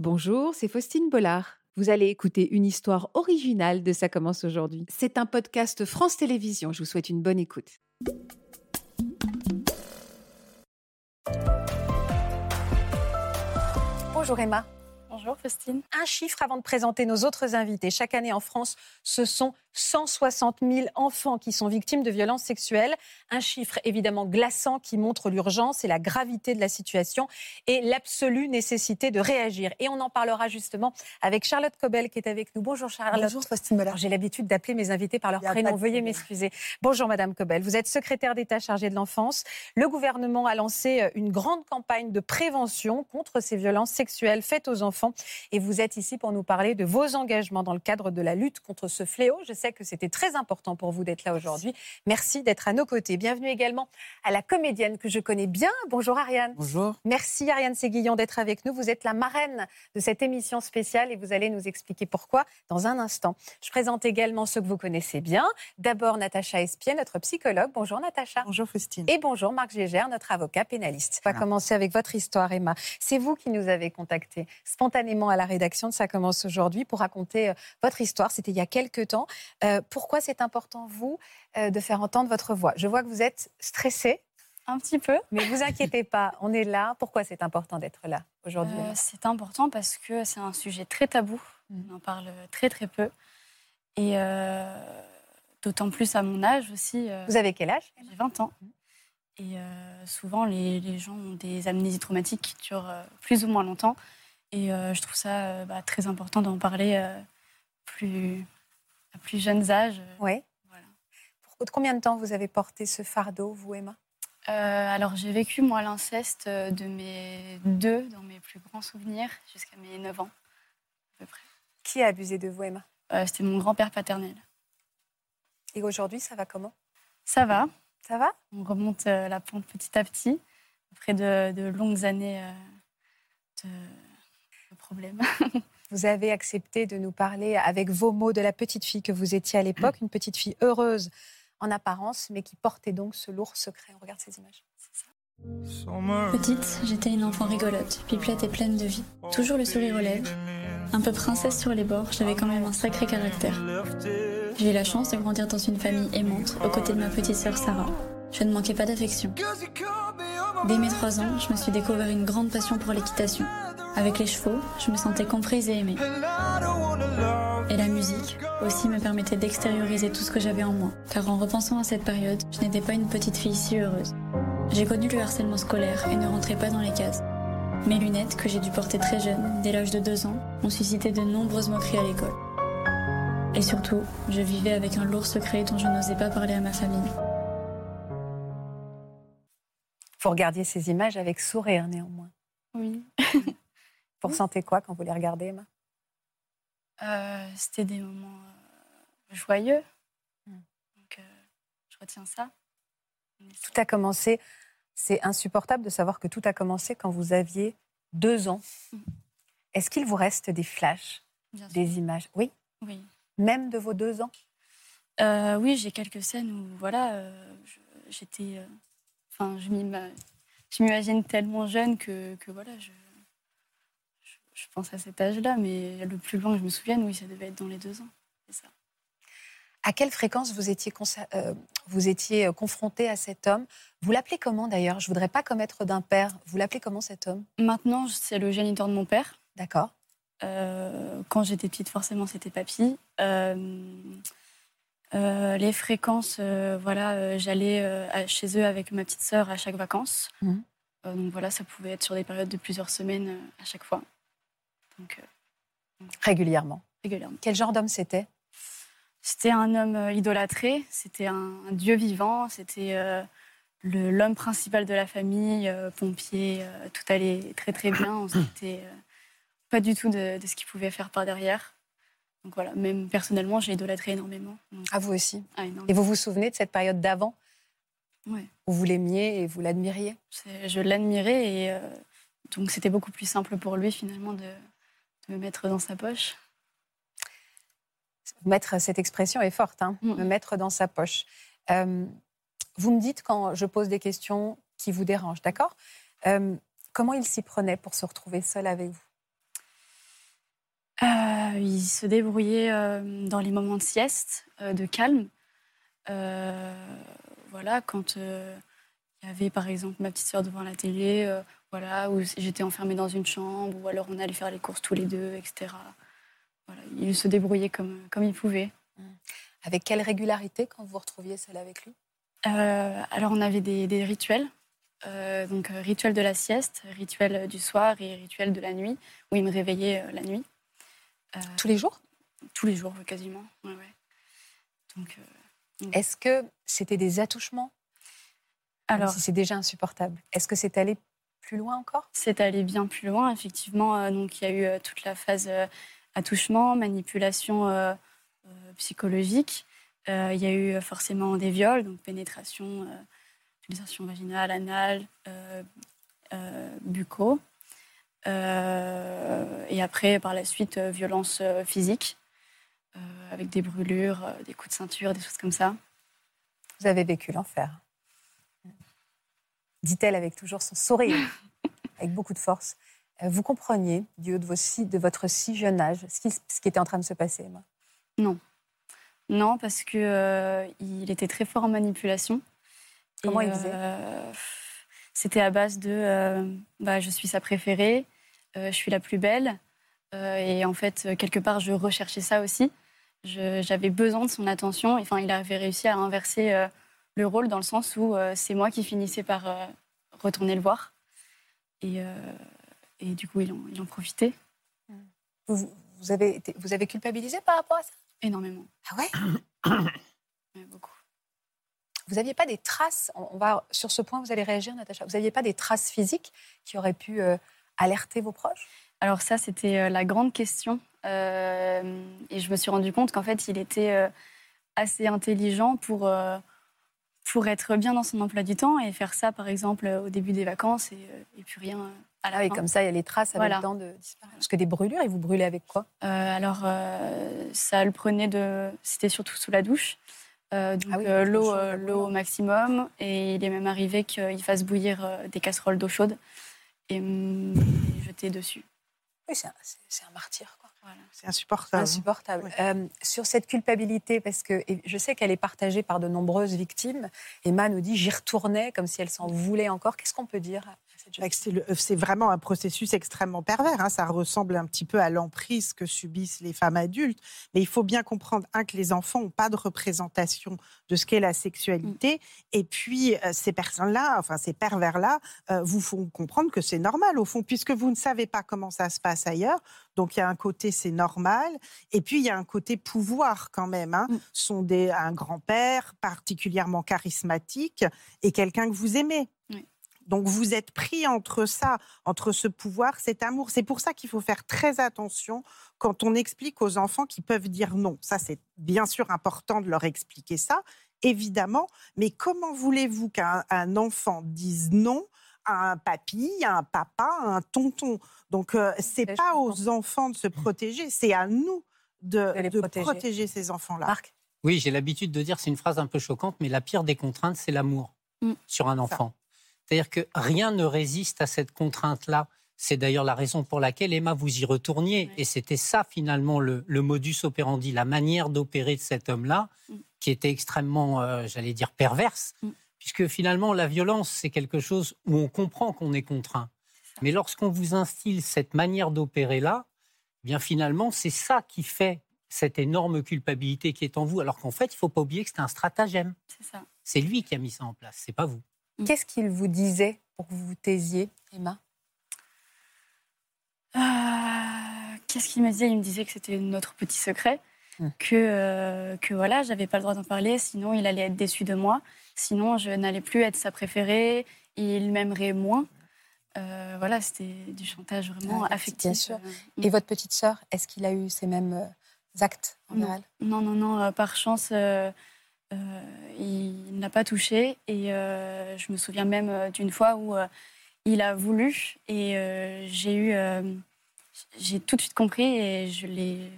Bonjour, c'est Faustine Bollard. Vous allez écouter une histoire originale de Ça commence aujourd'hui. C'est un podcast France Télévisions. Je vous souhaite une bonne écoute. Bonjour Emma. Bonjour Faustine. Un chiffre avant de présenter nos autres invités. Chaque année en France, ce sont 160 000 enfants qui sont victimes de violences sexuelles. Un chiffre évidemment glaçant qui montre l'urgence et la gravité de la situation et l'absolue nécessité de réagir. Et on en parlera justement avec Charlotte Cobel qui est avec nous. Bonjour Charlotte. Bonjour Faustine J'ai l'habitude d'appeler mes invités par leur prénom. Veuillez m'excuser. Bonjour Madame Cobel. Vous êtes secrétaire d'État chargée de l'enfance. Le gouvernement a lancé euh, une grande campagne de prévention contre ces violences sexuelles faites aux enfants. Et vous êtes ici pour nous parler de vos engagements dans le cadre de la lutte contre ce fléau. Je sais que c'était très important pour vous d'être là aujourd'hui. Merci d'être à nos côtés. Bienvenue également à la comédienne que je connais bien. Bonjour Ariane. Bonjour. Merci Ariane Séguillon d'être avec nous. Vous êtes la marraine de cette émission spéciale et vous allez nous expliquer pourquoi dans un instant. Je présente également ceux que vous connaissez bien. D'abord Natacha Espier, notre psychologue. Bonjour Natacha. Bonjour Faustine. Et bonjour Marc Gégère, notre avocat pénaliste. On va commencer avec votre histoire Emma. C'est vous qui nous avez contacté spontanément à la rédaction de Ça commence aujourd'hui pour raconter euh, votre histoire. C'était il y a quelques temps. Euh, pourquoi c'est important, vous, euh, de faire entendre votre voix? Je vois que vous êtes stressée. Un petit peu. Mais vous inquiétez pas, on est là. Pourquoi c'est important d'être là aujourd'hui? Euh, C'est important parce que c'est un sujet très tabou. Mm. On en parle très très peu. Et d'autant plus à mon âge aussi. vous avez quel âge? J'ai 20 ans. Et souvent, les, gens ont des amnésies traumatiques qui durent plus ou moins longtemps. Et je trouve ça bah, très important d'en parler plus, à plus jeunes âges. Euh, oui. Voilà. Pour combien de temps vous avez porté ce fardeau, vous, Emma? Euh, alors j'ai vécu moi l'inceste euh, de mes deux dans mes plus grands souvenirs jusqu'à mes 9 ans à peu près. Qui a abusé de vous Emma? C'était mon grand-père paternel. Et aujourd'hui ça va comment? Ça va. Ça va? On remonte la pente petit à petit après de, longues années de, de problèmes. Vous avez accepté de nous parler avec vos mots de la petite fille que vous étiez à l'époque, une petite fille heureuse en apparence, mais qui portait donc ce lourd secret. On regarde ces images. Petite, j'étais une enfant rigolote, pipelette et pleine de vie. Toujours le sourire aux lèvres. Un peu princesse sur les bords, j'avais quand même un sacré caractère. J'ai eu la chance de grandir dans une famille aimante, aux côtés de ma petite sœur Sarah. Je ne manquais pas d'affection. Dès mes trois ans, je me suis découvert une grande passion pour l'équitation. Avec les chevaux, je me sentais comprise et aimée. Et la musique aussi me permettait d'extérioriser tout ce que j'avais en moi. Car en repensant à cette période, je n'étais pas une petite fille si heureuse. J'ai connu le harcèlement scolaire et ne rentrais pas dans les cases. Mes lunettes, que j'ai dû porter très jeune, dès l'âge de deux ans, ont suscité de nombreuses moqueries à l'école. Et surtout, je vivais avec un lourd secret dont je n'osais pas parler à ma famille. Vous regardiez ces images avec sourire néanmoins. Oui. Vous ressentez quoi quand vous les regardez, Emma? Euh, C'était des moments euh, joyeux. Hmm. Donc, euh, je retiens ça. Tout a commencé. C'est insupportable de savoir que tout a commencé quand vous aviez deux ans. Hmm. Est-ce qu'il vous reste des flashs, des images? Oui. Oui. Même de vos deux ans? Oui, j'ai quelques scènes où voilà, j'étais. Enfin, je m'imagine tellement jeune que, que voilà, je je pense à cet âge-là, mais le plus loin que je me souvienne, oui, ça devait être dans les deux ans. C'est ça. À quelle fréquence vous étiez, euh, vous étiez euh, confronté à cet homme? Vous l'appelez comment d'ailleurs? Je voudrais pas commettre d'un père. Vous l'appelez comment cet homme? Maintenant, c'est le géniteur de mon père. D'accord. Euh, quand j'étais petite, forcément, c'était papy. les fréquences, voilà, j'allais chez eux avec ma petite sœur à chaque vacances. Mmh. donc voilà, ça pouvait être sur des périodes de plusieurs semaines à chaque fois. Euh, régulièrement. Régulièrement. Quel genre d'homme c'était? C'était un homme euh, idolâtré, c'était un, dieu vivant, c'était euh, l'homme principal de la famille, pompier, tout allait très très bien. On s'était pas du tout de, ce qu'il pouvait faire par derrière. Donc voilà, même personnellement, j'ai idolâtré énormément. À ah, vous aussi ah, Et vous vous souvenez de cette période d'avant? Oui. Où vous l'aimiez et vous l'admiriez? Je l'admirais et donc c'était beaucoup plus simple pour lui finalement de, me mettre dans sa poche. Mettre cette expression est forte, hein, mm. me mettre dans sa poche. Euh, vous me dites quand je pose des questions qui vous dérangent, d'accord? Euh, Comment il s'y prenait pour se retrouver seul avec vous? Il se débrouillait dans les moments de sieste, de calme. voilà, quand il y avait par exemple ma petite soeur devant la télé, voilà, où j'étais enfermée dans une chambre, ou alors on allait faire les courses tous les deux, etc. Voilà, il se débrouillait comme, comme il pouvait. Mmh. Avec quelle régularité quand vous vous retrouviez seule avec lui? Euh, Alors on avait des, rituels, euh, donc euh, rituel de la sieste, rituel du soir et rituel de la nuit, où il me réveillait la nuit. tous les jours? Tous les jours, quasiment. Donc, Est-ce que c'était des attouchements? Alors, si c'est déjà insupportable, est-ce que c'est allé plus loin encore? C'est allé bien plus loin, effectivement. Donc, il y a eu toute la phase attouchement, manipulation psychologique. il y a eu forcément des viols, donc pénétration, utilisation vaginale, anale, bucco. et après, par la suite, violence physique, avec des brûlures, des coups de ceinture, des choses comme ça. Vous avez vécu l'enfer. Dit-elle avec toujours son sourire, avec beaucoup de force. Euh, vous compreniez, du haut de, vos de votre si jeune âge, ce qui, ce qui, était en train de se passer, Emma? Non. Non, parce qu'il euh, il était très fort en manipulation. Comment il faisait euh, C'était à base de bah, je suis sa préférée, je suis la plus belle. et en fait, quelque part, je recherchais ça aussi. J'avais besoin de son attention. Enfin, il avait réussi à inverser le rôle dans le sens où c'est moi qui finissais par retourner le voir. Et, et du coup, il en, il en profitait. Vous, vous, avez vous avez culpabilisé par rapport à ça? Énormément. Ah ouais? Beaucoup. Vous n'aviez pas des traces, on va sur ce point, vous allez réagir, Natacha, vous n'aviez pas des traces physiques qui auraient pu euh, alerter vos proches? Alors ça, c'était euh, la grande question. Euh, et je me suis rendu compte qu'en fait, il était assez intelligent pour, pour être bien dans son emploi du temps et faire ça, par exemple, au début des vacances et, et plus rien ah oui, comme ça, il y a les traces avec le temps de disparaître. Parce que des brûlures, et vous brûlez avec quoi? Euh, Alors, euh, ça le prenait de. C'était surtout sous la douche. Euh, donc ah l'eau, l'eau au maximum. Et il est même arrivé qu'il fasse bouillir des casseroles d'eau chaude et me jeter dessus. Oui, c'est un, martyr. Quoi. C'est insupportable. Insupportable. sur cette culpabilité, parce que je sais qu'elle est partagée par de nombreuses victimes, Emma nous dit j'y retournais comme si elle s'en voulait encore. Qu'est-ce qu'on peut dire c'est vraiment un processus extrêmement pervers. Hein. Ça ressemble un petit peu à l'emprise que subissent les femmes adultes. Mais il faut bien comprendre, un, que les enfants n'ont pas de représentation de ce qu'est la sexualité. Mm. Et puis, euh, ces personnes-là, enfin, ces pervers-là, euh, vous font comprendre que c'est normal, au fond, puisque vous ne savez pas comment ça se passe ailleurs. Donc, il y a un côté, c'est normal. Et puis, il y a un côté pouvoir quand même. Hein. Mm. Sont des, un grand-père particulièrement charismatique et quelqu'un que vous aimez. Donc vous êtes pris entre ça, entre ce pouvoir, cet amour. C'est pour ça qu'il faut faire très attention quand on explique aux enfants qui peuvent dire non. Ça, c'est bien sûr important de leur expliquer ça, évidemment. Mais comment voulez-vous qu'un enfant dise non à un papy, à un papa, à un tonton? Donc euh, c'est pas aux enfants de se protéger, c'est à nous de, protéger. ces enfants-là. Marc? Oui, j'ai l'habitude de dire, c'est une phrase un peu choquante, mais la pire des contraintes, c'est l'amour mm. sur un enfant. C'est-à-dire que rien ne résiste à cette contrainte-là. C'est d'ailleurs la raison pour laquelle, Emma, vous y retourniez. Et c'était ça, finalement, le, modus operandi, la manière d'opérer de cet homme-là, mm. qui était extrêmement, euh, j'allais dire, perverse. Mm. Puisque finalement, la violence, c'est quelque chose où on comprend qu'on est contraint. Mais lorsqu'on vous instille cette manière d'opérer-là, eh bien finalement, c'est ça qui fait cette énorme culpabilité qui est en vous. Alors qu'en fait, il ne faut pas oublier que c'est un stratagème. C'est C'est lui qui a mis ça en place, c'est pas vous. Mm. Qu'est-ce qu'il vous disait pour que vous vous taisiez, Emma? Euh, Qu'est-ce qu'il me disait? Il me disait que c'était notre petit secret, mm. que, euh, que voilà, j'avais pas le droit d'en parler, sinon il allait être déçu de moi, sinon je n'allais plus être sa préférée, il m'aimerait moins. Euh, voilà, c'était du chantage vraiment affectif. Bien sûr. Mm. Et votre petite sœur, est-ce qu'il a eu ces mêmes actes non. non, non, non, par chance, euh, il n'a pas touché. Et euh, je me souviens même euh, d'une fois où il a voulu et j'ai eu, j'ai tout de suite compris et je l'ai,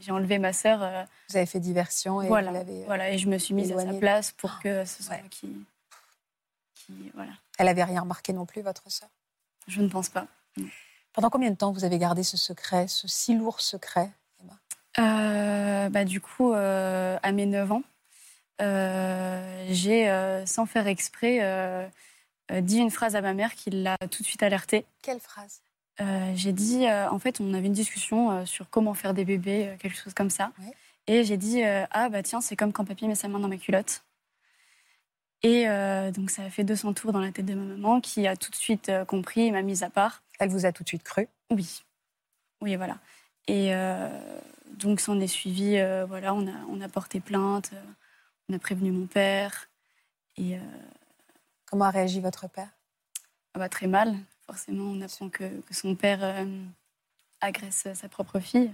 j'ai enlevé ma sœur. Vous avez fait diversion et voilà, voilà et je me suis mise à sa place pour que ce soit qui, voilà. Elle avait rien remarqué non plus, votre sœur? Je ne pense pas. Pendant combien de temps vous avez gardé ce secret, ce si lourd secret, Emma? Bah, Du coup, à mes 9 ans, j'ai, sans faire exprès, dit une phrase à ma mère qui l'a tout de suite alertée. Quelle phrase? J'ai dit, en fait, on avait une discussion sur comment faire des bébés, quelque chose comme ça. Et j'ai dit, ah bah tiens, c'est comme quand papy met sa main dans ma culotte. Et euh, donc ça a fait 200 tours dans la tête de ma maman qui a tout de suite euh, compris m'a mise à part. Elle vous a tout de suite cru? Oui. Oui, voilà. Et euh, donc s'en est suivi, voilà, on a, on a porté plainte, on a prévenu mon père. Et, Comment a réagi votre père? Ah bah, Très mal. Forcément, on apprend que, que son père agresse sa propre fille.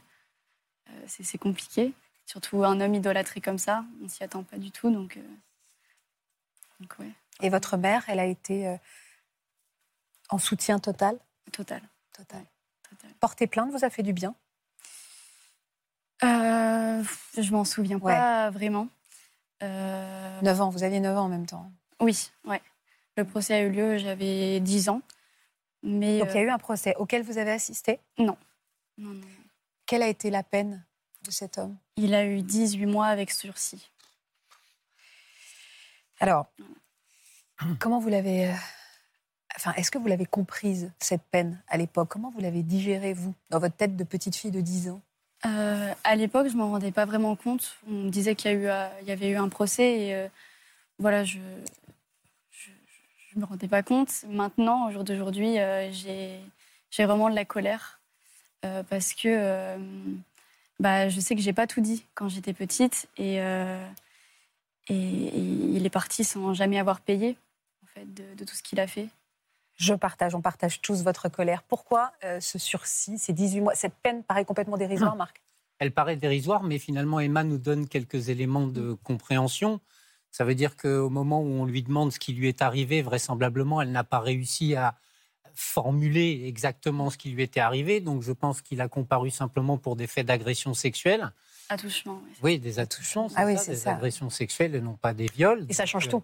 c'est compliqué. Surtout un homme idolâtré comme ça, on s'y attend pas du tout. Donc et votre mère, elle a été euh, en soutien total? Total. Total. Porter plainte vous a fait du bien? Euh, Je m'en souviens pas vraiment. 9 euh, ans, vous aviez 9 ans en même temps Oui, ouais. Le procès a eu lieu, j'avais 10 ans. Mais Donc il y a eu un procès auquel vous avez assisté? Non. non. Non, Quelle a été la peine de cet homme? Il a eu 18 mois avec sursis. Alors, comment vous l'avez. Euh, enfin, est-ce que vous l'avez comprise, cette peine, à l'époque? Comment vous l'avez digérée, vous, dans votre tête de petite fille de 10 ans? Euh, À l'époque, je ne m'en rendais pas vraiment compte. On me disait qu'il y, euh, avait eu un procès et voilà, je ne me rendais pas compte. Maintenant, au jour d'aujourd'hui, j'ai vraiment de la colère parce que bah, je sais que j'ai pas tout dit quand j'étais petite et et, il est parti sans jamais avoir payé en fait, de, tout ce qu'il a fait. Je partage, on partage tous votre colère. Pourquoi euh, ce sursis, ces 18 mois? Cette peine paraît complètement dérisoire, Marc Elle paraît dérisoire, mais finalement, Emma nous donne quelques éléments de compréhension. Ça veut dire qu'au moment où on lui demande ce qui lui est arrivé, vraisemblablement, elle n'a pas réussi à formuler exactement ce qui lui était arrivé. Donc je pense qu'il a comparu simplement pour des faits d'agression sexuelle. Attouchement. Oui, des attouchements, ah oui, des agressions sexuelles et non pas des viols. Et ça change tout.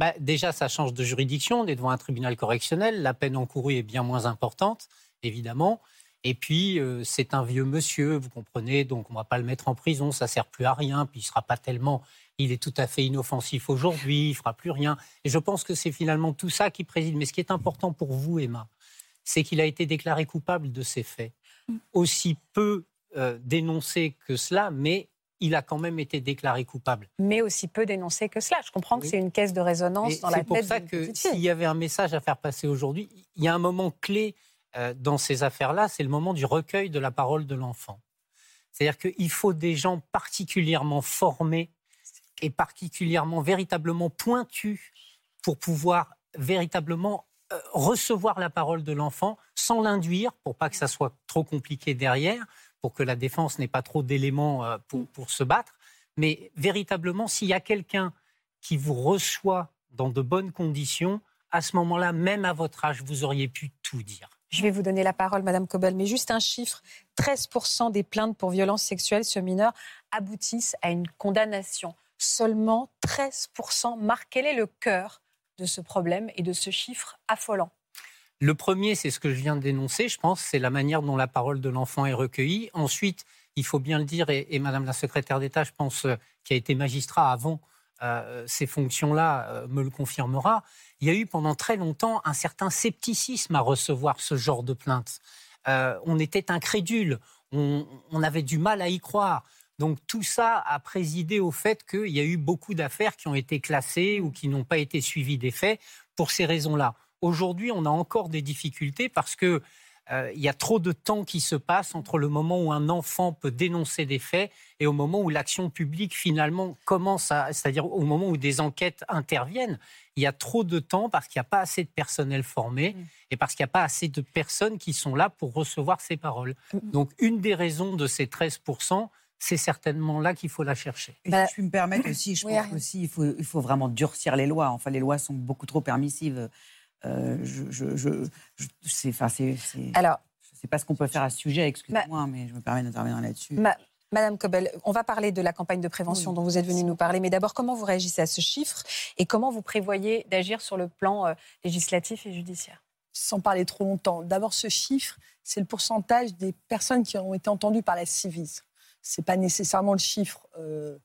Bah, déjà, ça change de juridiction. On est devant un tribunal correctionnel. La peine encourue est bien moins importante, évidemment. Et puis, euh, c'est un vieux monsieur, vous comprenez, donc on ne va pas le mettre en prison, ça ne sert plus à rien, puis il ne sera pas tellement. Il est tout à fait inoffensif aujourd'hui, il ne fera plus rien. Et je pense que c'est finalement tout ça qui préside. Mais ce qui est important pour vous, Emma, c'est qu'il a été déclaré coupable de ces faits. Mm. Aussi peu euh, dénoncé que cela, mais il a quand même été déclaré coupable. Mais aussi peu dénoncé que cela. Je comprends que c'est une caisse de résonance dans la tête. C'est pour ça que s'il y avait un message à faire passer aujourd'hui, il y a un moment clé euh, dans ces affaires-là, c'est le moment du recueil de la parole de l'enfant. C'est-à-dire qu'il faut des gens particulièrement formés et particulièrement véritablement pointus pour pouvoir véritablement euh, recevoir la parole de l'enfant sans l'induire, pour pas que ça soit trop compliqué derrière, pour que la défense n'ait pas trop d'éléments euh, pour, se battre. Mais véritablement, s'il y a quelqu'un qui vous reçoit dans de bonnes conditions, à ce moment-là, même à votre âge, vous auriez pu tout dire. Je vais vous donner la parole, Madame Cobel, mais juste un chiffre 13% des plaintes pour violences sexuelles sur mineurs aboutissent à une condamnation. Seulement 13%. Marc, quel est le cœur de ce problème et de ce chiffre affolant le premier, c'est ce que je viens de dénoncer, je pense, c'est la manière dont la parole de l'enfant est recueillie. Ensuite, il faut bien le dire, et, Madame la secrétaire d'État, je pense, euh, qui a été magistrat avant euh, ces fonctions-là, euh, me le confirmera, il y a eu pendant très longtemps un certain scepticisme à recevoir ce genre de plainte. on était incrédule, on, on, avait du mal à y croire. Donc tout ça a présidé au fait qu'il y a eu beaucoup d'affaires qui ont été classées ou qui n'ont pas été suivies des faits pour ces raisons-là. Aujourd'hui, on a encore des difficultés parce que euh, il y a trop de temps qui se passe entre le moment où un enfant peut dénoncer des faits et au moment où l'action publique finalement commence à, c'est-à-dire au moment où des enquêtes interviennent. Il y a trop de temps parce qu'il n'y a pas assez de personnel formé mm. et parce qu'il n'y a pas assez de personnes qui sont là pour recevoir ces paroles. Mm. Donc une des raisons de ces 13 c'est certainement là qu'il faut la chercher. Et si je me permettre aussi, je pense aussi il faut, il faut vraiment durcir les lois. Enfin, les lois sont beaucoup trop permissives. Euh, je, je, c'est, Alors, je ne sais pas ce qu'on peut faire à ce sujet, excusez-moi, mais je me permets d'intervenir là-dessus. Madame Cobel, on va parler de la campagne de prévention dont vous êtes venue nous parler, mais d'abord, comment vous réagissez à ce chiffre et comment vous prévoyez d'agir sur le plan euh, législatif et judiciaire? Sans parler trop longtemps. D'abord, ce chiffre, c'est le pourcentage des personnes qui ont été entendues par la Civis. Ce n'est pas nécessairement le chiffre euh,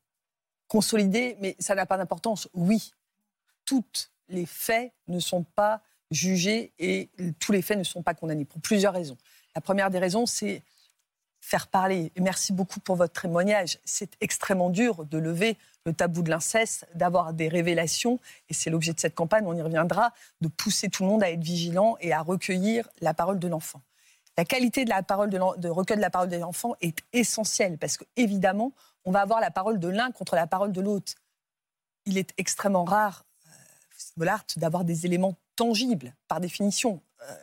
consolidé, mais ça n'a pas d'importance. Oui, tous les faits ne sont pas jugés et tous les faits ne sont pas condamnés pour plusieurs raisons. La première des raisons, c'est faire parler. Merci beaucoup pour votre témoignage. C'est extrêmement dur de lever le tabou de l'inceste, d'avoir des révélations, et c'est l'objet de cette campagne, on y reviendra, de pousser tout le monde à être vigilant et à recueillir la parole de l'enfant. La qualité de la parole de, de recueil de la parole de l'enfant est essentielle parce qu'évidemment, on va avoir la parole de l'un contre la parole de l'autre. Il est extrêmement rare, d'avoir des éléments tangibles, par définition. Euh,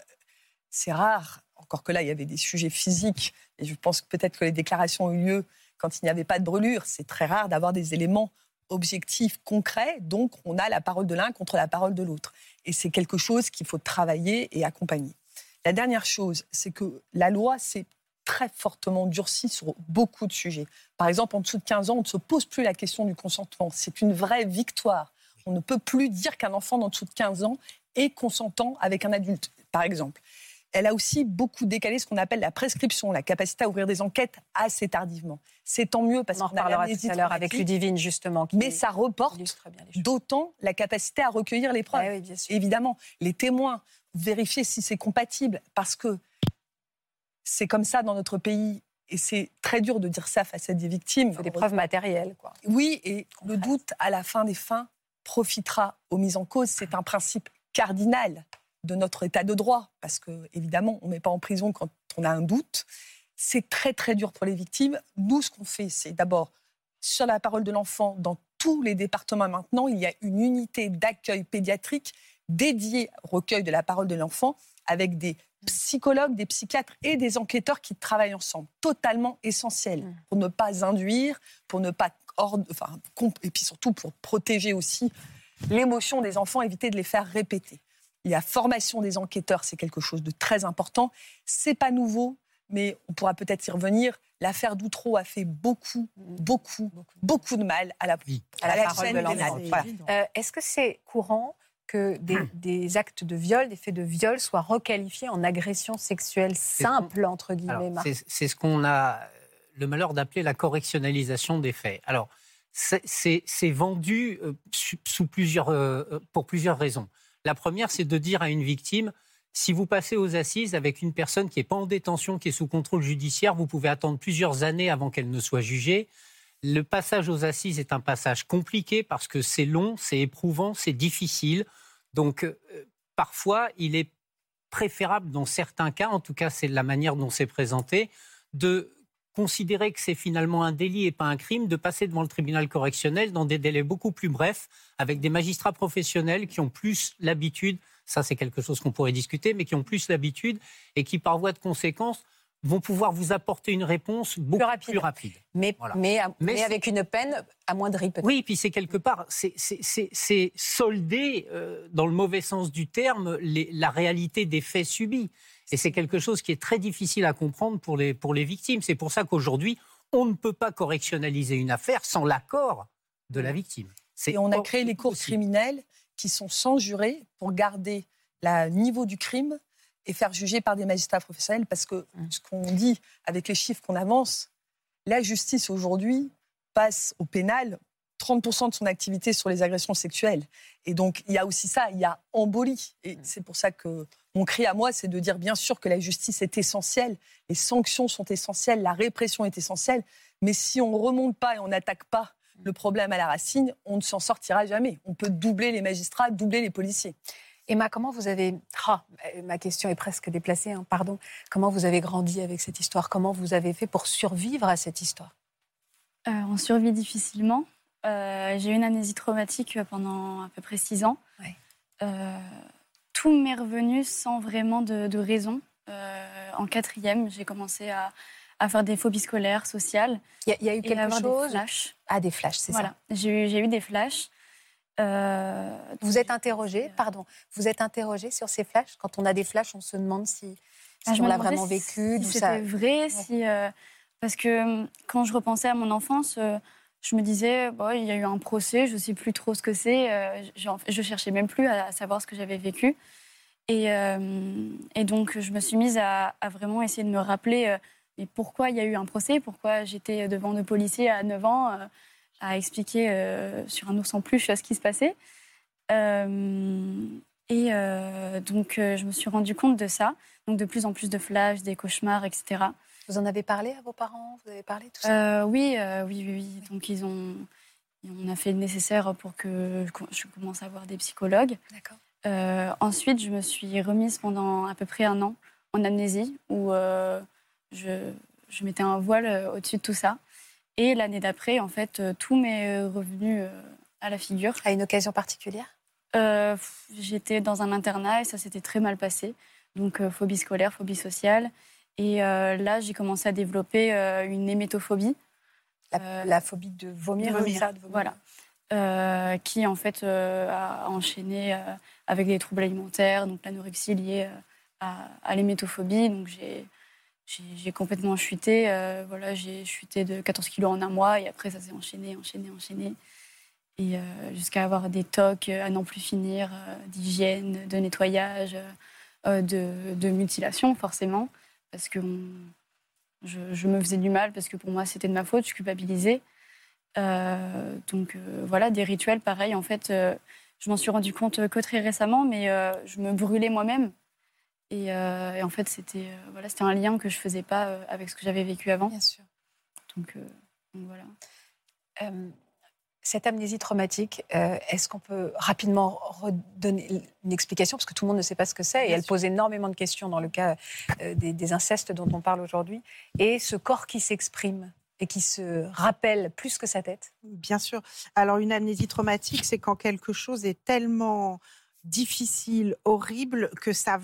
c'est rare, encore que là, il y avait des sujets physiques, et je pense peut-être que les déclarations ont eu lieu quand il n'y avait pas de brûlure. C'est très rare d'avoir des éléments objectifs, concrets, donc on a la parole de l'un contre la parole de l'autre. Et c'est quelque chose qu'il faut travailler et accompagner. La dernière chose, c'est que la loi s'est très fortement durcie sur beaucoup de sujets. Par exemple, en dessous de 15 ans, on ne se pose plus la question du consentement. C'est une vraie victoire. On ne peut plus dire qu'un enfant d'en dessous de 15 ans est consentant avec un adulte, par exemple elle a aussi beaucoup décalé ce qu'on appelle la prescription, la capacité à ouvrir des enquêtes assez tardivement. C'est tant mieux parce qu'on en reparlera tout à l'heure avec Ludivine justement. mais ça reporte d'autant la capacité à recueillir les preuves. Ah Évidemment, les témoins, vérifier si c'est compatible parce que c'est comme ça dans notre pays et c'est très dur de dire ça face à des victimes. Il faut des preuves matérielles, quoi. Oui, et le doute à la fin des fins profitera aux mises en cause. C'est un principe cardinal de notre état de droit, parce que évidemment, on ne met pas en prison quand on a un doute. C'est très très dur pour les victimes. Nous, ce qu'on fait, c'est d'abord sur la parole de l'enfant, dans tous les départements maintenant, il y a une unité d'accueil pédiatrique dédiée au recueil de la parole de l'enfant, avec des psychologues, des psychiatres et des enquêteurs qui travaillent ensemble, totalement essentiel mmh. pour ne pas induire, pour ne pas enfin, et puis surtout pour protéger aussi l'émotion des enfants, éviter de les faire répéter. La formation des enquêteurs, c'est quelque chose de très important. C'est pas nouveau, mais on pourra peut-être y revenir. L'affaire Doutreau a fait beaucoup, beaucoup, beaucoup. de mal à la, à la, parole de l'enfant. Euh, est-ce que c'est courant que des, actes de viol, des faits de viol soient requalifiés en agression sexuelle simple, entre guillemets C'est ce qu'on a le malheur d'appeler la correctionnalisation des faits. Alors, c'est vendu euh, sous plusieurs, euh, pour plusieurs raisons. La première, c'est de dire à une victime, si vous passez aux assises avec une personne qui n'est pas en détention, qui est sous contrôle judiciaire, vous pouvez attendre plusieurs années avant qu'elle ne soit jugée. Le passage aux assises est un passage compliqué parce que c'est long, c'est éprouvant, c'est difficile. Donc, euh, parfois, il est préférable, dans certains cas, en tout cas, c'est la manière dont c'est présenté, de considérer que c'est finalement un délit et pas un crime, de passer devant le tribunal correctionnel dans des délais beaucoup plus brefs, avec des magistrats professionnels qui ont plus l'habitude, ça c'est quelque chose qu'on pourrait discuter, mais qui ont plus l'habitude et qui par voie de conséquence vont pouvoir vous apporter une réponse beaucoup plus rapide. Mais, mais, avec une peine amoindrie peut-être. Oui, puis c'est quelque part, c'est solder, euh, dans le mauvais sens du terme, la réalité des faits subis. Et c'est quelque chose qui est très difficile à comprendre pour les, pour les victimes. C'est pour ça qu'aujourd'hui, on ne peut pas correctionnaliser une affaire sans l'accord de la victime. Et on a créé les cours criminelles qui sont sans juré pour garder le niveau du crime et faire juger par des magistrats professionnels parce que mmh. ce qu'on dit avec les chiffres qu'on avance, la justice aujourd'hui passe au pénal 30% de son activité sur les agressions sexuelles. Et donc, il y a aussi ça, il y a embolie. Et mmh. c'est pour ça que mon cri à moi, c'est de dire bien sûr que la justice est essentielle, les sanctions sont essentielles, la répression est essentielle, mais si on ne remonte pas et on n'attaque pas le problème à la racine, on ne s'en sortira jamais. On peut doubler les magistrats, doubler les policiers. Emma, comment vous avez... Ah, ma question est presque déplacée, hein, pardon. Comment vous avez grandi avec cette histoire? Comment vous avez fait pour survivre à cette histoire? Euh, On survit difficilement. Euh, j'ai eu une amnésie traumatique pendant à peu près six ans. Euh, tout m'est revenu sans vraiment de, raison. Euh, en quatrième, j'ai commencé à, faire des phobies scolaires, sociales. Il y, a eu quelque chose des flashs. Ah, des flashs, c'est voilà. ça. J'ai eu, des flashs. Euh, vous êtes interrogé, pardon, vous êtes interrogé sur ces flashs? Quand on a des flashs, on se demande si, ah, on l'a vraiment vécu. Si, c'était vrai, si, euh, parce que quand je repensais à mon enfance, je me disais, bon, il y a eu un procès, je ne sais plus trop ce que c'est. Euh, je cherchais même plus à savoir ce que j'avais vécu. Et, et, donc, je me suis mise à, vraiment essayer de me rappeler mais pourquoi il y a eu un procès, pourquoi j'étais devant deux policiers à 9 ans à expliquer sur un ours en plus ce qui se passait. et donc, je me suis rendu compte de ça. Donc, de plus en plus de flashs, des cauchemars, etc. Vous en avez parlé à vos parents? Vous avez parlé tout ça? Oui, oui, oui, oui. Donc, ils ont on a fait le nécessaire pour que je commence à avoir des psychologues. Euh, ensuite, je me suis remise pendant à peu près un an en amnésie, où euh, je, je, mettais un voile euh, au-dessus de tout ça. Et l'année d'après, en fait, tout m'est revenu à la figure. À une occasion particulière? J'étais dans un internat et ça s'était très mal passé. Donc, phobie scolaire, phobie sociale. Et là, j'ai commencé à développer une hémétophobie. Euh, la, phobie de vomir, Voilà. Euh, qui en fait euh, a enchaîné avec des troubles alimentaires, donc l'anorexie liée à, à l'hémétophobie. Donc j'ai j'ai complètement chuté. voilà, j'ai chuté de 14 kilos en un mois et après ça s'est enchaîné, enchaîné, enchaîné. Et jusqu'à avoir des tocs à n'en plus finir, d'hygiène, de nettoyage, de, mutilation forcément, parce que je, me faisais du mal parce que pour moi, c'était de ma faute, je culpabilisais. Euh, donc euh, voilà, des rituels pareils. En fait, euh, je m'en suis rendu compte que très récemment, mais je me brûlais moi-même. Et, en fait, c'était voilà, c'était un lien que je faisais pas avec ce que j'avais vécu avant. Bien sûr. Donc, donc voilà cette amnésie traumatique, euh, est-ce qu'on peut rapidement redonner une explication? Parce que tout le monde ne sait pas ce que c'est et elle pose énormément de questions dans le cas euh, des, incestes dont on parle aujourd'hui. Et ce corps qui s'exprime et qui se rappelle plus que sa tête? Bien sûr. Alors une amnésie traumatique, c'est quand quelque chose est tellement difficile, horrible, que ça,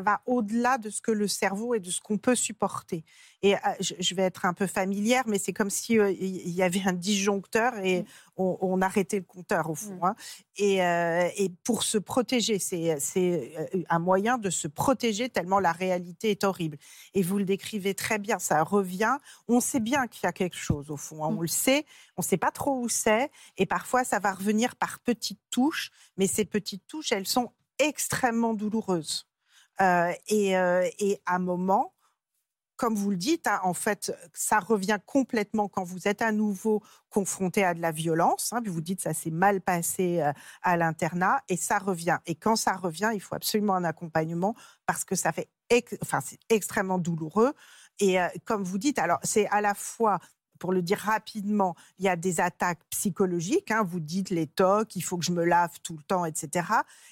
va au-delà de ce que le cerveau et de ce qu'on peut supporter. Et euh, je vais être un peu familière, mais c'est comme si il y avait un disjoncteur et mmh on, arrêtait le compteur au fond. Mmh. Hein. Euh, et, pour se protéger, c'est euh, un moyen de se protéger tellement la réalité est horrible. Et vous le décrivez très bien, ça revient. On sait bien qu'il y a quelque chose au fond, hein. on mmh. le sait, on ne sait pas trop où c'est. Et parfois, ça va revenir par petites touches, mais ces petites touches, elles sont extrêmement douloureuses. Euh, et, et, à un moment, comme vous le dites, hein, en fait, ça revient complètement quand vous êtes à nouveau confronté à de la violence. Hein, vous dites ça s'est mal passé euh, à l'internat et ça revient. Et quand ça revient, il faut absolument un accompagnement parce que ça fait, enfin, c'est extrêmement douloureux. Et euh, comme vous dites, alors c'est à la fois pour le dire rapidement, il y a des attaques psychologiques. Hein, vous dites les tocs, il faut que je me lave tout le temps, etc.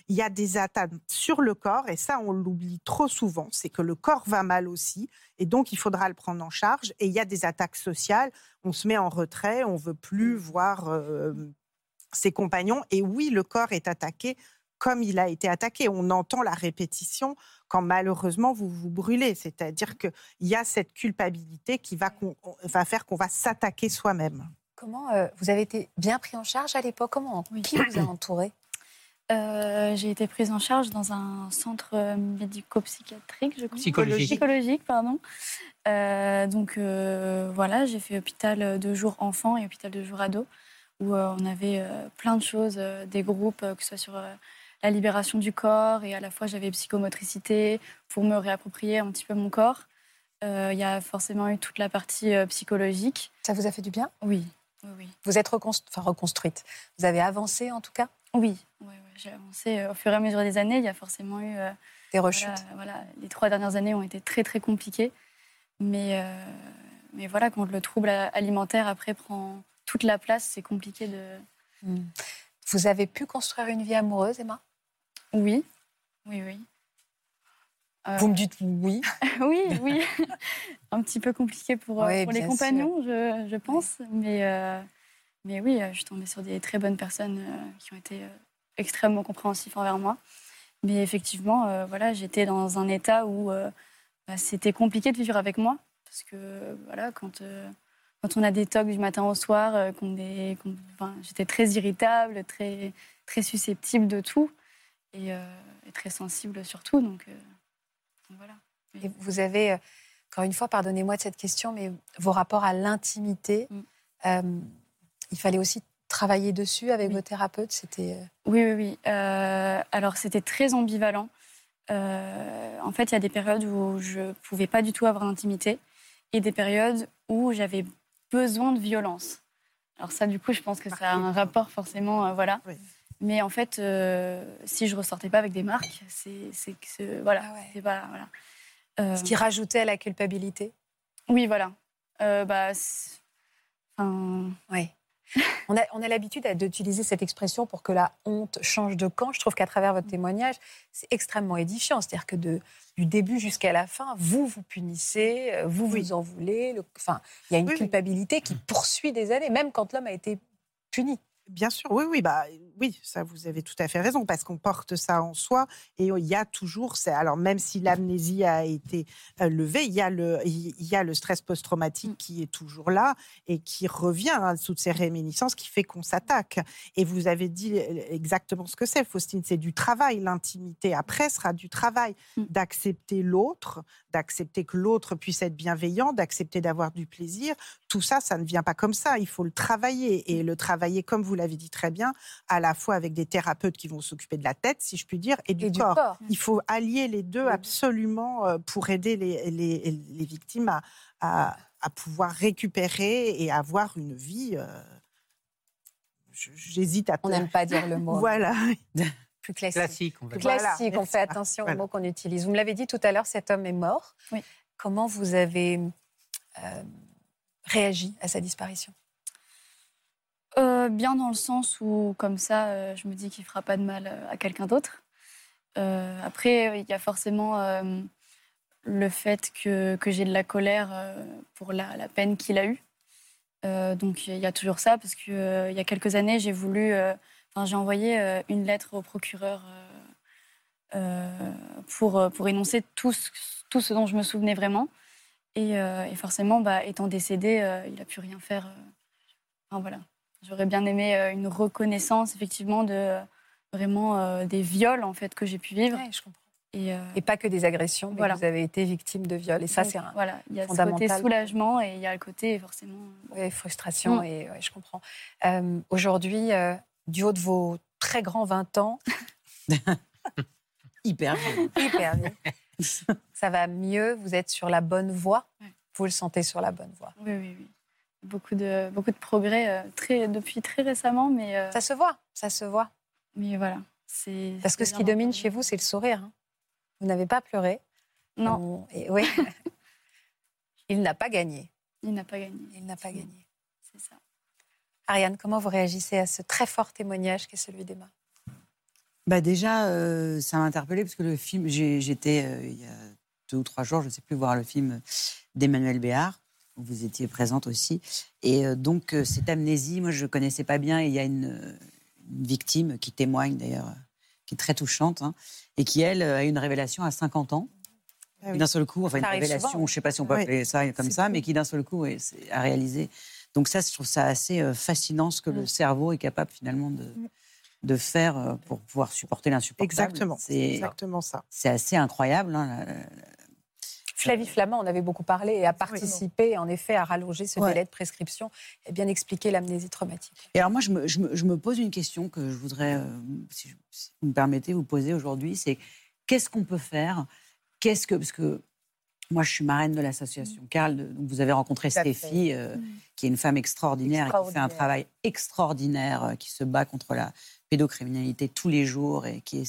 Il y a des attaques sur le corps, et ça, on l'oublie trop souvent. C'est que le corps va mal aussi, et donc il faudra le prendre en charge. Et il y a des attaques sociales. On se met en retrait, on veut plus mmh. voir euh, ses compagnons. Et oui, le corps est attaqué comme il a été attaqué. On entend la répétition quand malheureusement vous vous brûlez. C'est-à-dire qu'il y a cette culpabilité qui va, va faire qu'on va s'attaquer soi-même. Comment euh, vous avez été bien pris en charge à l'époque? Comment Qui vous a entouré? Euh, J'ai été prise en charge dans un centre euh, médico-psychiatrique, je crois. Psychologique. Psychologique, pardon. donc voilà, j'ai fait hôpital de jour enfant et hôpital de jour ado, où on avait plein de choses, des groupes, que ce soit sur la libération du corps et à la fois j'avais psychomotricité pour me réapproprier un petit peu mon corps. Euh, il y a forcément eu toute la partie euh, psychologique. Ça vous a fait du bien? Oui. oui. Vous êtes reconstruite. Vous avez avancé en tout cas? Oui, oui, j'ai avancé. Euh, au fur et à mesure des années, il y a forcément eu... des rechutes. Voilà, les trois dernières années ont été très très compliquées. Mais, mais voilà, quand le trouble alimentaire après prend toute la place, c'est compliqué de... Hmm. Vous avez pu construire une vie amoureuse, Emma? Oui, oui, oui. Vous me dites oui Oui, oui. un petit peu compliqué pour, euh, pour les compagnons, je, je, pense. Mais, euh, mais oui, je suis tombée sur des très bonnes personnes euh, qui ont été extrêmement compréhensifs envers moi. Mais effectivement, voilà, j'étais dans un état où bah, c'était compliqué de vivre avec moi. Parce que voilà, quand, quand on a des tocs du matin au soir, j'étais très irritable, très, très susceptible de tout. Euh, et, très sensible surtout. Donc, euh, voilà. Et vous avez, euh, encore une fois, pardonnez-moi de cette question, mais vos rapports à l'intimité, mm. il fallait aussi travailler dessus avec vos thérapeutes C'était Oui, oui, oui. alors, c'était très ambivalent. en fait, il y a des périodes où je ne pouvais pas du tout avoir d'intimité et des périodes où j'avais besoin de violence. Alors ça, du coup, je pense que ça a un rapport forcément, voilà. Mais en fait, si je ressortais pas avec des marques, c'est que voilà, ah c'est pas voilà. Ce qui rajoutait à la culpabilité. Oui, voilà. bah, enfin... Oui. On a, on a l'habitude d'utiliser cette expression pour que la honte change de camp. Je trouve qu'à travers votre témoignage, c'est extrêmement édifiant. C'est-à-dire que de, du début jusqu'à la fin, vous vous punissez, euh, vous vous en voulez. enfin, il y a une culpabilité qui poursuit des années, même quand l'homme a été puni. Bien sûr, oui, oui, bah, oui, ça vous avez tout à fait raison, parce qu'on porte ça en soi et il y a toujours, alors même si l'amnésie a été euh, levée, il y a le, il y a le stress post-traumatique mm. qui est toujours là et qui revient, hein, toutes ces réminiscences, qui fait qu'on s'attaque. Et vous avez dit exactement ce que c'est, Faustine, c'est du travail. L'intimité après sera du travail, mm. d'accepter l'autre, d'accepter que l'autre puisse être bienveillant, d'accepter d'avoir du plaisir. Tout ça, ça ne vient pas comme ça. Il faut le travailler et le travailler, comme vous l'avez dit très bien, à la fois avec des thérapeutes qui vont s'occuper de la tête, si je puis dire, et du, corps. Il faut allier les deux absolument euh, pour aider les, les, victimes à, à, pouvoir récupérer et avoir une vie. Euh, j'hésite à. On n'aime pas dire le mot. voilà. plus classique. on, classique, on fait attention aux mots qu'on utilise. Vous me l'avez dit tout à l'heure, cet homme est mort. Oui. Comment vous avez euh, réagi à sa disparition? Euh, Bien dans le sens où, comme ça, euh, je me dis qu'il ne fera pas de mal à quelqu'un d'autre. après, il y a forcément le fait que, que j'ai de la colère pour la, peine qu'il a eue. donc il y a toujours ça, parce qu'il il y a quelques années, j'ai voulu j'ai envoyé euh, une lettre au procureur euh, euh, pour, pour énoncer tout ce, tout ce dont je me souvenais vraiment. Et, forcément, bah, étant décédé, il n'a pu rien faire. voilà. J'aurais bien aimé une reconnaissance, effectivement, de vraiment des viols en fait que j'ai pu vivre. je comprends. Et, pas que des agressions, mais vous avez été victime de viols. Et ça, c'est un voilà, il y a ce côté soulagement et il y a le côté forcément frustration. Mm. Et je comprends. Aujourd'hui, du haut de vos très grands 20 ans. Hyper bien. Hyper bien. Ça va mieux, vous êtes sur la bonne voie? Vous le sentez sur la bonne voie? Oui, oui, oui. Beaucoup de, beaucoup de progrès euh, très, depuis très récemment. mais euh, Ça se voit, ça se voit. Mais voilà. Parce que ce qui domine chez vous, c'est le sourire. Hein. Vous n'avez pas pleuré. Non. Et oui. Il n'a pas gagné. Il n'a pas gagné. Il n'a pas gagné. C'est ça. Ariane, comment vous réagissez à ce très fort témoignage qu'est celui d'Emma? Bah déjà, euh, ça m'a interpellée parce que le film, j'étais euh, il y a deux ou trois jours, je ne sais plus, voir le film d'Emmanuel Béard, vous étiez présente aussi. Et euh, donc, cette amnésie, moi, je ne connaissais pas bien. il y a une, victime qui témoigne d'ailleurs, qui est très touchante, hein, et qui, elle, a eu une révélation à 50 ans. Ah d'un seul coup, enfin, une révélation, je ne sais pas si on peut appeler ça comme ça, mais qui d'un seul coup a réalisé donc ça, je trouve ça assez euh, fascinant ce que le mm. cerveau est capable finalement de, mm. de faire euh, pour pouvoir supporter l'insupportable. Exactement, c'est exactement ça. C'est assez incroyable. Hein, Flavie Flamand en avait beaucoup parlé et a participé en effet à rallonger ce délai de prescription et bien expliquer l'amnésie traumatique. Et alors moi, je me, je, me, pose une question que je voudrais, euh, si, vous me permettez, vous poser aujourd'hui, c'est qu'est-ce qu'on peut faire? Qu'est-ce que parce que moi, je suis marraine de l'association mmh. Carl. Donc vous avez rencontré Stéphie, euh, mmh. qui est une femme extraordinaire, et qui fait un travail extraordinaire, euh, qui se bat contre la pédocriminalité tous les jours et qui,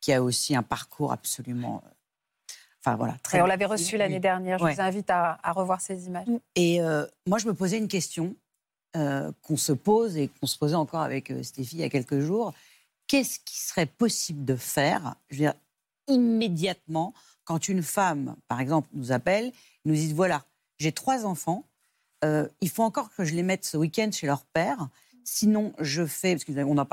qui a aussi un parcours absolument. Euh, enfin voilà, très. Et on l'avait reçu l'année dernière. Je vous invite à, revoir ces images. Et moi, je me posais une question qu'on se pose et qu'on se posait encore avec Stéphie il y a quelques jours. Qu'est-ce qui serait possible de faire, je veux dire, immédiatement quand une femme, par exemple, nous appelle, nous dit voilà, j'ai trois enfants, euh, il faut encore que je les mette ce week-end chez leur père. Sinon, je fais, parce qu'elle en,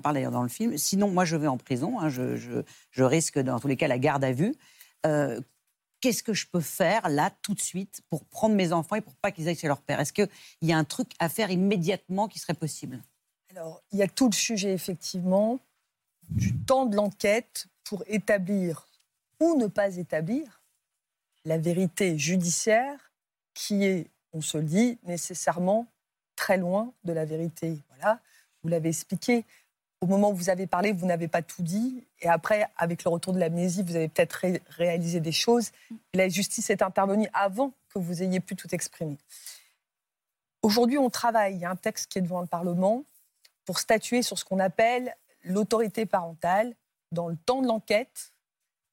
parle d'ailleurs dans le film, sinon, moi, je vais en prison, hein, je, risque dans tous les cas la garde à vue. Euh, qu'est-ce que je peux faire là, tout de suite, pour prendre mes enfants et pour pas qu'ils aillent chez leur père? Est-ce qu'il y a un truc à faire immédiatement qui serait possible? Alors, il y a tout le sujet, effectivement, du temps de l'enquête pour établir ou ne pas établir la vérité judiciaire qui est, on se le dit, nécessairement très loin de la vérité. Voilà, vous l'avez expliqué. Au moment où vous avez parlé, vous n'avez pas tout dit. Et après, avec le retour de l'amnésie, vous avez peut-être réalisé des choses. La justice est intervenue avant que vous ayez pu tout exprimer. Aujourd'hui, on travaille. Il y a un texte qui est devant le Parlement pour statuer sur ce qu'on appelle l'autorité parentale dans le temps de l'enquête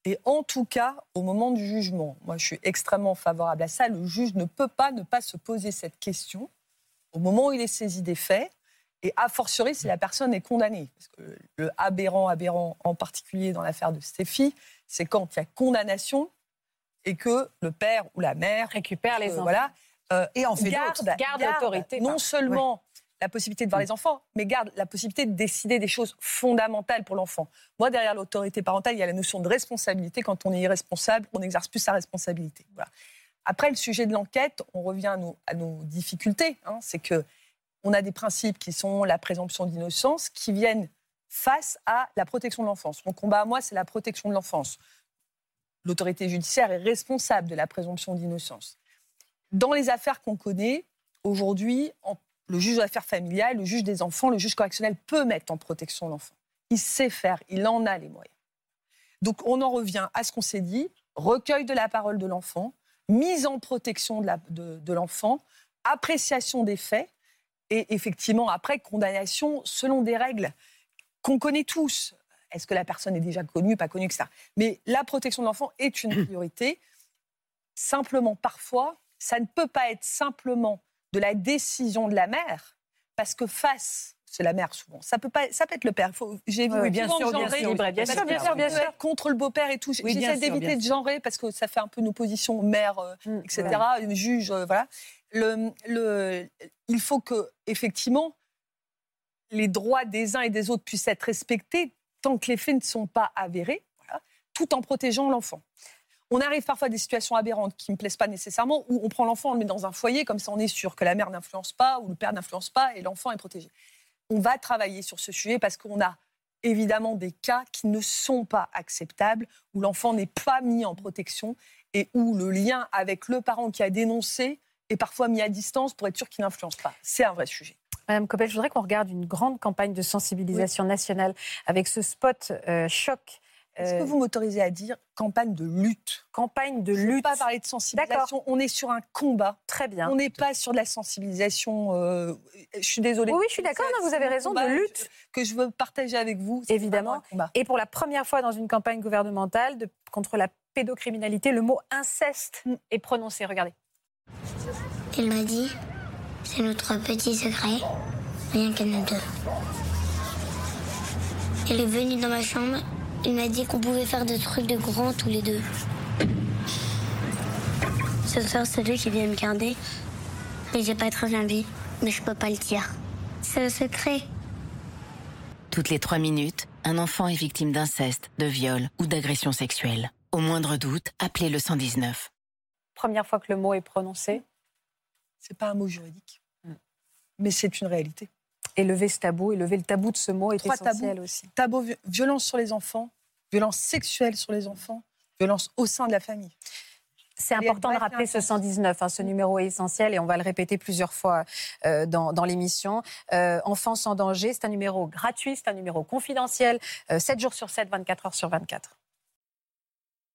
et en tout cas au moment du jugement. Moi, je suis extrêmement favorable à ça. Le juge ne peut pas ne pas se poser cette question au moment où il est saisi des faits et a fortiori si la personne est condamnée. Parce que le aberrant, aberrant en particulier dans l'affaire de Stéphie, c'est quand il y a condamnation et que le père ou la mère récupère les euh, enfants. Voilà, euh, et en fait garde, garde, l'autorité. Non seulement la possibilité de voir les enfants, mais garde la possibilité de décider des choses fondamentales pour l'enfant. Moi, derrière l'autorité parentale, il y a la notion de responsabilité. Quand on est irresponsable, on n'exerce plus sa responsabilité. Voilà. Après, le sujet de l'enquête, on revient à nos, à nos difficultés. Hein. c'est que on a des principes qui sont la présomption d'innocence, qui viennent face à la protection de l'enfance. Mon combat à moi, c'est la protection de l'enfance. L'autorité judiciaire est responsable de la présomption d'innocence. Dans les affaires qu'on connaît, aujourd'hui, le juge d'affaires familiales, le juge des enfants, le juge correctionnel peut mettre en protection l'enfant. Il sait faire, il en a les moyens. Donc on en revient à ce qu'on s'est dit, recueil de la parole de l'enfant, mise en protection de l'enfant, appréciation des faits, et effectivement, après, condamnation selon des règles qu'on connaît tous. Est-ce que la personne est déjà connue, pas connue, etc. Mais la protection de l'enfant est une priorité. Simplement, parfois, ça ne peut pas être simplement de la décision de la mère, parce que face c'est la mère souvent. Ça peut pas, ça peut être le père. J'ai vu oui, bien, sûr, bien, sûr, bien, sûr, bien sûr, bien sûr, contre le beau-père et tout. J'essaie d'éviter de genrer parce que ça fait un peu nos positions mère, euh, mm, etc. Juge, euh, voilà le, il faut que, effectivement, les droits des uns et des autres puissent être respectés tant que les faits ne sont pas avérés, tout en protégeant l'enfant. On arrive parfois à des situations aberrantes qui ne me plaisent pas nécessairement, où on prend l'enfant, on le met dans un foyer, comme ça on est sûr que la mère n'influence pas ou le père n'influence pas et l'enfant est protégé. On va travailler sur ce sujet parce qu'on a évidemment des cas qui ne sont pas acceptables, où l'enfant n'est pas mis en protection et où le lien avec le parent qui a dénoncé et parfois mis à distance pour être sûr qu'il n'influence pas. C'est un vrai sujet. Madame Coppel, je voudrais qu'on regarde une grande campagne de sensibilisation nationale avec ce spot euh, choc. Est-ce que euh, vous m'autorisez à dire campagne de lutte? Campagne de lutte. Je ne pas parler de sensibilisation. On est sur un combat. Très bien. On n'est pas sur de la sensibilisation. Euh, je suis désolée. Oui, je suis d'accord. Vous avez raison de lutte que je veux partager avec vous. Évidemment. Et pour la première fois dans une campagne gouvernementale de, contre la pédocriminalité, le mot inceste mm. est prononcé. Regardez. Il m'a dit, c'est notre petit secret, rien qu'à nous deux. Il est venu dans ma chambre, il m'a dit qu'on pouvait faire des trucs de grands tous les deux. Ce soir, c'est lui qui vient me garder. Et j'ai pas très envie, mais je peux pas le dire. C'est le secret. Toutes les trois minutes, un enfant est victime d'inceste, de viol ou d'agression sexuelle. Au moindre doute, appelez le 119. Première fois que le mot est prononcé c'est pas un mot juridique, mm. mais c'est une réalité. Et lever ce tabou, et lever le tabou de ce mot est essentiel aussi. Tabou, violence sur les enfants, violence sexuelle sur les enfants, violence au sein de la famille. C'est important de rappeler ce 119, hein, ce numéro est essentiel et on va le répéter plusieurs fois euh, dans, l'émission. Euh, Enfants sans danger, c'est un numéro gratuit, c'est un numéro confidentiel, 7 euh, jours sur 7, 24 heures sur 24.